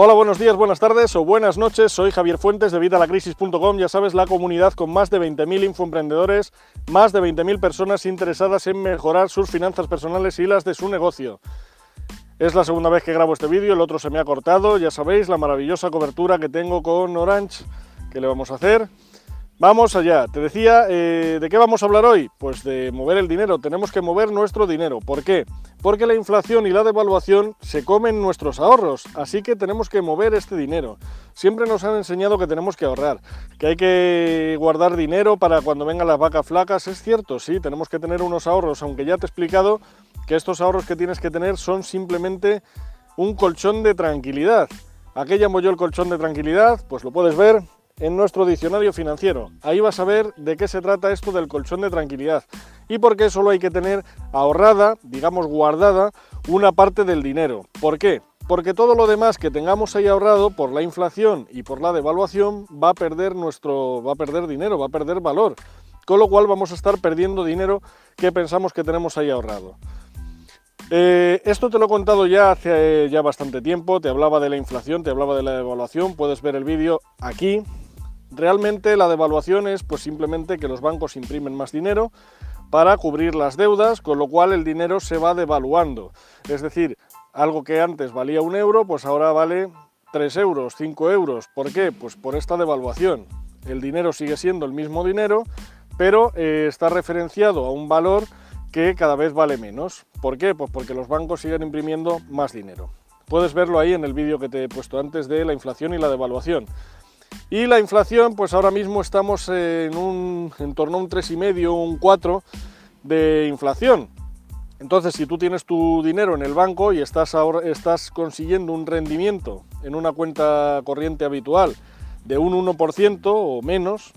Hola, buenos días, buenas tardes o buenas noches. Soy Javier Fuentes de Vitalacrisis.com. Ya sabes, la comunidad con más de 20.000 infoemprendedores, más de 20.000 personas interesadas en mejorar sus finanzas personales y las de su negocio. Es la segunda vez que grabo este vídeo, el otro se me ha cortado. Ya sabéis, la maravillosa cobertura que tengo con Orange. ¿Qué le vamos a hacer? Vamos allá, te decía, eh, ¿de qué vamos a hablar hoy? Pues de mover el dinero, tenemos que mover nuestro dinero. ¿Por qué? Porque la inflación y la devaluación se comen nuestros ahorros, así que tenemos que mover este dinero. Siempre nos han enseñado que tenemos que ahorrar, que hay que guardar dinero para cuando vengan las vacas flacas, es cierto, sí, tenemos que tener unos ahorros, aunque ya te he explicado que estos ahorros que tienes que tener son simplemente un colchón de tranquilidad. ¿A qué llamo yo el colchón de tranquilidad? Pues lo puedes ver en nuestro diccionario financiero. Ahí vas a ver de qué se trata esto del colchón de tranquilidad y por qué solo hay que tener ahorrada, digamos guardada, una parte del dinero. ¿Por qué? Porque todo lo demás que tengamos ahí ahorrado por la inflación y por la devaluación va a perder nuestro va a perder dinero, va a perder valor. Con lo cual vamos a estar perdiendo dinero que pensamos que tenemos ahí ahorrado. Eh, esto te lo he contado ya hace ya bastante tiempo, te hablaba de la inflación, te hablaba de la devaluación, puedes ver el vídeo aquí, Realmente la devaluación es pues simplemente que los bancos imprimen más dinero para cubrir las deudas, con lo cual el dinero se va devaluando. Es decir, algo que antes valía un euro, pues ahora vale 3 euros, 5 euros. ¿Por qué? Pues por esta devaluación. El dinero sigue siendo el mismo dinero, pero eh, está referenciado a un valor que cada vez vale menos. ¿Por qué? Pues porque los bancos siguen imprimiendo más dinero. Puedes verlo ahí en el vídeo que te he puesto antes de la inflación y la devaluación. Y la inflación, pues ahora mismo estamos en, un, en torno a un 3,5, un 4 de inflación. Entonces, si tú tienes tu dinero en el banco y estás, ahora, estás consiguiendo un rendimiento en una cuenta corriente habitual de un 1% o menos,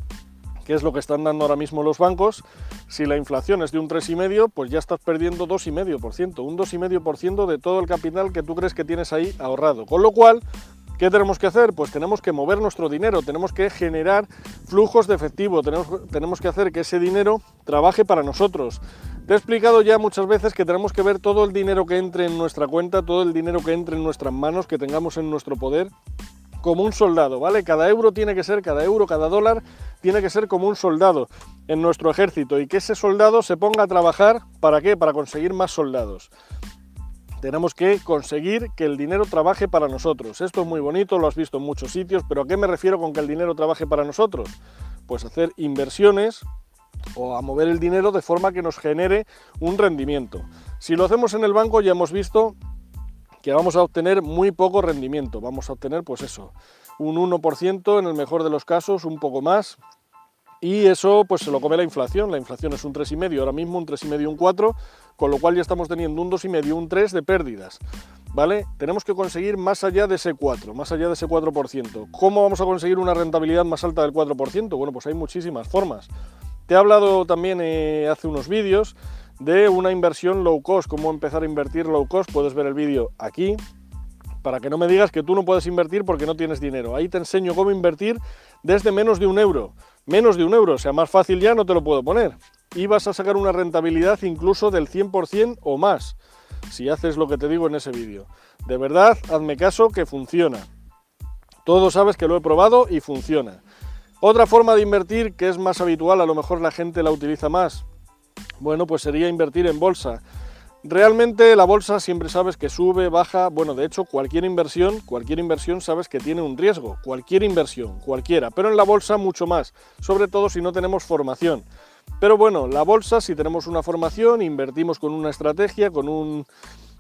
que es lo que están dando ahora mismo los bancos, si la inflación es de un 3,5, pues ya estás perdiendo 2,5%, un 2,5% de todo el capital que tú crees que tienes ahí ahorrado. Con lo cual, ¿Qué tenemos que hacer? Pues tenemos que mover nuestro dinero, tenemos que generar flujos de efectivo, tenemos, tenemos que hacer que ese dinero trabaje para nosotros. Te he explicado ya muchas veces que tenemos que ver todo el dinero que entre en nuestra cuenta, todo el dinero que entre en nuestras manos, que tengamos en nuestro poder, como un soldado, ¿vale? Cada euro tiene que ser, cada euro, cada dólar tiene que ser como un soldado en nuestro ejército y que ese soldado se ponga a trabajar, ¿para qué? Para conseguir más soldados. Tenemos que conseguir que el dinero trabaje para nosotros. Esto es muy bonito, lo has visto en muchos sitios, pero ¿a qué me refiero con que el dinero trabaje para nosotros? Pues hacer inversiones o a mover el dinero de forma que nos genere un rendimiento. Si lo hacemos en el banco ya hemos visto que vamos a obtener muy poco rendimiento. Vamos a obtener pues eso, un 1% en el mejor de los casos, un poco más, y eso pues se lo come la inflación. La inflación es un 3,5, ahora mismo un 3,5, un 4, con lo cual ya estamos teniendo un 2,5, un 3 de pérdidas. ¿Vale? Tenemos que conseguir más allá de ese 4, más allá de ese 4%. ¿Cómo vamos a conseguir una rentabilidad más alta del 4%? Bueno, pues hay muchísimas formas. Te he hablado también eh, hace unos vídeos de una inversión low cost, cómo empezar a invertir low cost. Puedes ver el vídeo aquí, para que no me digas que tú no puedes invertir porque no tienes dinero. Ahí te enseño cómo invertir desde menos de un euro menos de un euro, sea, más fácil ya no te lo puedo poner. Y vas a sacar una rentabilidad incluso del 100% o más, si haces lo que te digo en ese vídeo. De verdad, hazme caso que funciona. Todo sabes que lo he probado y funciona. Otra forma de invertir que es más habitual, a lo mejor la gente la utiliza más, bueno, pues sería invertir en bolsa. Realmente la bolsa siempre sabes que sube, baja, bueno, de hecho cualquier inversión, cualquier inversión sabes que tiene un riesgo, cualquier inversión, cualquiera, pero en la bolsa mucho más, sobre todo si no tenemos formación. Pero bueno, la bolsa si tenemos una formación, invertimos con una estrategia, con, un,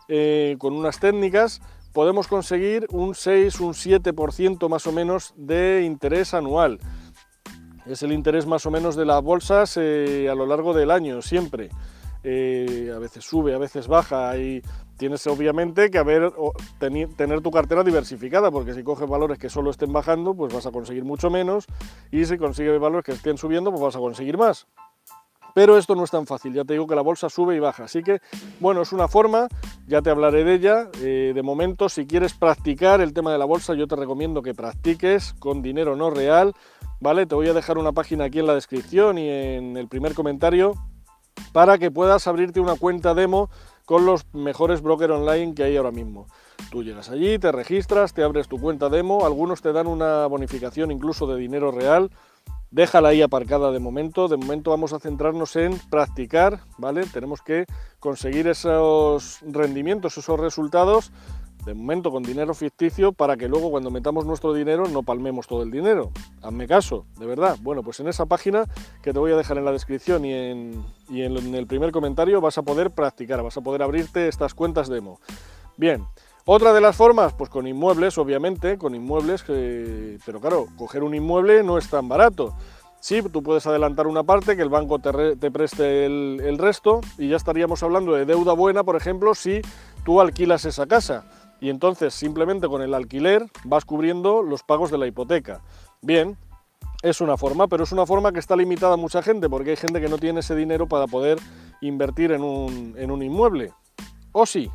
eh, con unas técnicas, podemos conseguir un 6, un 7% más o menos de interés anual. Es el interés más o menos de las bolsas eh, a lo largo del año, siempre. Eh, a veces sube, a veces baja y tienes obviamente que tener tu cartera diversificada porque si coges valores que solo estén bajando pues vas a conseguir mucho menos y si consigues valores que estén subiendo pues vas a conseguir más. Pero esto no es tan fácil, ya te digo que la bolsa sube y baja, así que bueno, es una forma, ya te hablaré de ella. Eh, de momento, si quieres practicar el tema de la bolsa, yo te recomiendo que practiques con dinero no real, ¿vale? Te voy a dejar una página aquí en la descripción y en el primer comentario para que puedas abrirte una cuenta demo con los mejores brokers online que hay ahora mismo. Tú llegas allí, te registras, te abres tu cuenta demo, algunos te dan una bonificación incluso de dinero real, déjala ahí aparcada de momento, de momento vamos a centrarnos en practicar, ¿vale? Tenemos que conseguir esos rendimientos, esos resultados de momento con dinero ficticio para que luego cuando metamos nuestro dinero no palmemos todo el dinero. Hazme caso, de verdad. Bueno, pues en esa página que te voy a dejar en la descripción y en, en el primer comentario vas a poder practicar, vas a poder abrirte estas cuentas demo. Bien, otra de las formas, pues con inmuebles, obviamente, con inmuebles, pero claro, coger un inmueble no es tan barato. Sí, tú puedes adelantar una parte, que el banco te, te preste el, el resto y ya estaríamos hablando de deuda buena, por ejemplo, si tú alquilas esa casa y entonces simplemente con el alquiler vas cubriendo los pagos de la hipoteca. Bien, es una forma, pero es una forma que está limitada a mucha gente porque hay gente que no tiene ese dinero para poder invertir en un, en un inmueble. ¿O sí?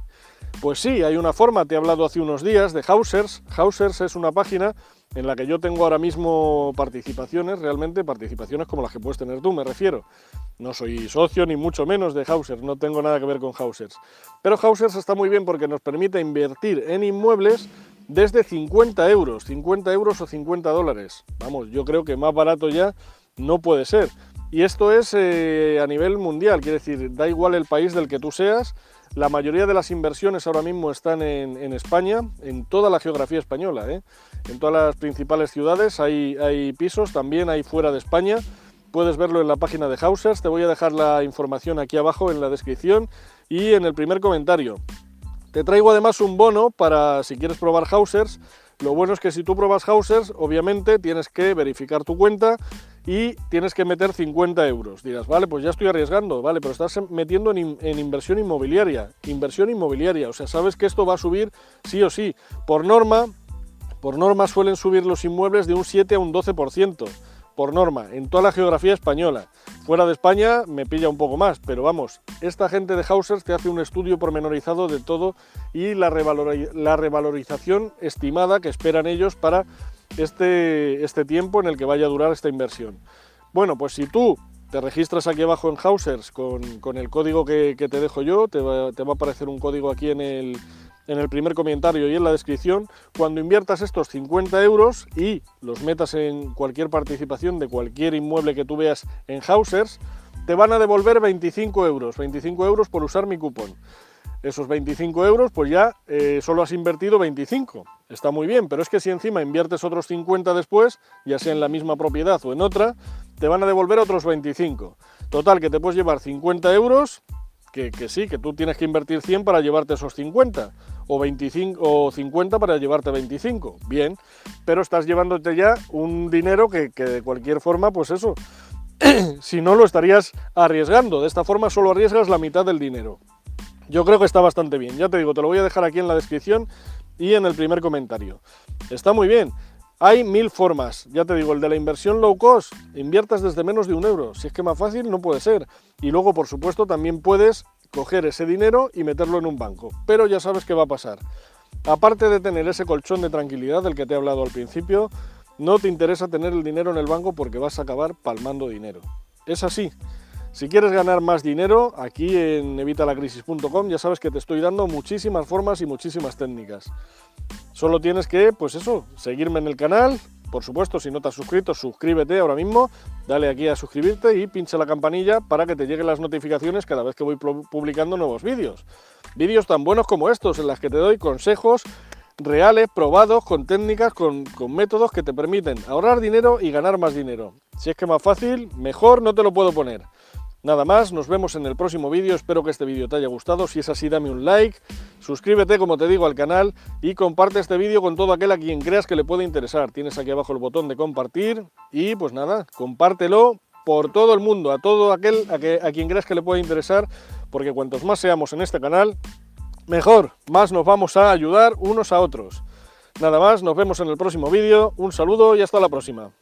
Pues sí, hay una forma, te he hablado hace unos días de Hausers. Hausers es una página en la que yo tengo ahora mismo participaciones, realmente participaciones como las que puedes tener tú, me refiero. No soy socio ni mucho menos de Hausers, no tengo nada que ver con Hausers. Pero Hausers está muy bien porque nos permite invertir en inmuebles desde 50 euros, 50 euros o 50 dólares. Vamos, yo creo que más barato ya no puede ser. Y esto es eh, a nivel mundial, quiere decir, da igual el país del que tú seas, la mayoría de las inversiones ahora mismo están en, España, en toda la geografía española. ¿eh? En todas las principales ciudades hay, hay, pisos, también hay fuera de España. Puedes verlo en la página de Hausers. Te voy a dejar la información aquí abajo en la descripción y en el primer comentario. Te traigo además un bono para si quieres probar Hausers. Lo bueno es que si tú pruebas Hausers, obviamente tienes que verificar tu cuenta y tienes que meter 50 euros. Dirás, vale, pues ya estoy arriesgando, vale, pero estás metiendo en, inversión inmobiliaria. Inversión inmobiliaria, o sea, sabes que esto va a subir sí o sí. Por norma, por norma suelen subir los inmuebles de un 7 a un 12%. Por norma, en toda la geografía española. Fuera de España me pilla un poco más, pero vamos, esta gente de Hausers te hace un estudio pormenorizado de todo y la, revalorización estimada que esperan ellos para este, este tiempo en el que vaya a durar esta inversión. Bueno, pues si tú te registras aquí abajo en Hausers con, el código que, te dejo yo, te va, a aparecer un código aquí en el, en el primer comentario y en la descripción, cuando inviertas estos 50 euros y los metas en cualquier participación de cualquier inmueble que tú veas en Hausers, te van a devolver 25 euros, 25 euros por usar mi cupón esos 25 euros, pues ya eh, solo has invertido 25. Está muy bien, pero es que si encima inviertes otros 50 después, ya sea en la misma propiedad o en otra, te van a devolver otros 25. Total, que te puedes llevar 50 euros, que, que sí, que tú tienes que invertir 100 para llevarte esos 50, o, 25, o 50 para llevarte 25. Bien, pero estás llevándote ya un dinero que, que de cualquier forma, pues eso, si no lo estarías arriesgando. De esta forma solo arriesgas la mitad del dinero. Yo creo que está bastante bien. Ya te digo, te lo voy a dejar aquí en la descripción y en el primer comentario. Está muy bien. Hay mil formas. Ya te digo, el de la inversión low cost, inviertas desde menos de un euro. Si es que más fácil no puede ser. Y luego, por supuesto, también puedes coger ese dinero y meterlo en un banco. Pero ya sabes qué va a pasar. Aparte de tener ese colchón de tranquilidad del que te he hablado al principio, no te interesa tener el dinero en el banco porque vas a acabar palmando dinero. Es así. Si quieres ganar más dinero, aquí en evitalacrisis.com ya sabes que te estoy dando muchísimas formas y muchísimas técnicas. Solo tienes que, pues eso, seguirme en el canal. Por supuesto, si no te has suscrito, suscríbete ahora mismo, dale aquí a suscribirte y pincha la campanilla para que te lleguen las notificaciones cada vez que voy publicando nuevos vídeos. Vídeos tan buenos como estos, en los que te doy consejos reales, probados, con técnicas, con, con, métodos que te permiten ahorrar dinero y ganar más dinero. Si es que más fácil, mejor no te lo puedo poner. Nada más, nos vemos en el próximo vídeo, espero que este vídeo te haya gustado, si es así dame un like, suscríbete como te digo al canal y comparte este vídeo con todo aquel a quien creas que le puede interesar. Tienes aquí abajo el botón de compartir y pues nada, compártelo por todo el mundo, a todo aquel a, que, a quien creas que le puede interesar, porque cuantos más seamos en este canal, mejor, más nos vamos a ayudar unos a otros. Nada más, nos vemos en el próximo vídeo, un saludo y hasta la próxima.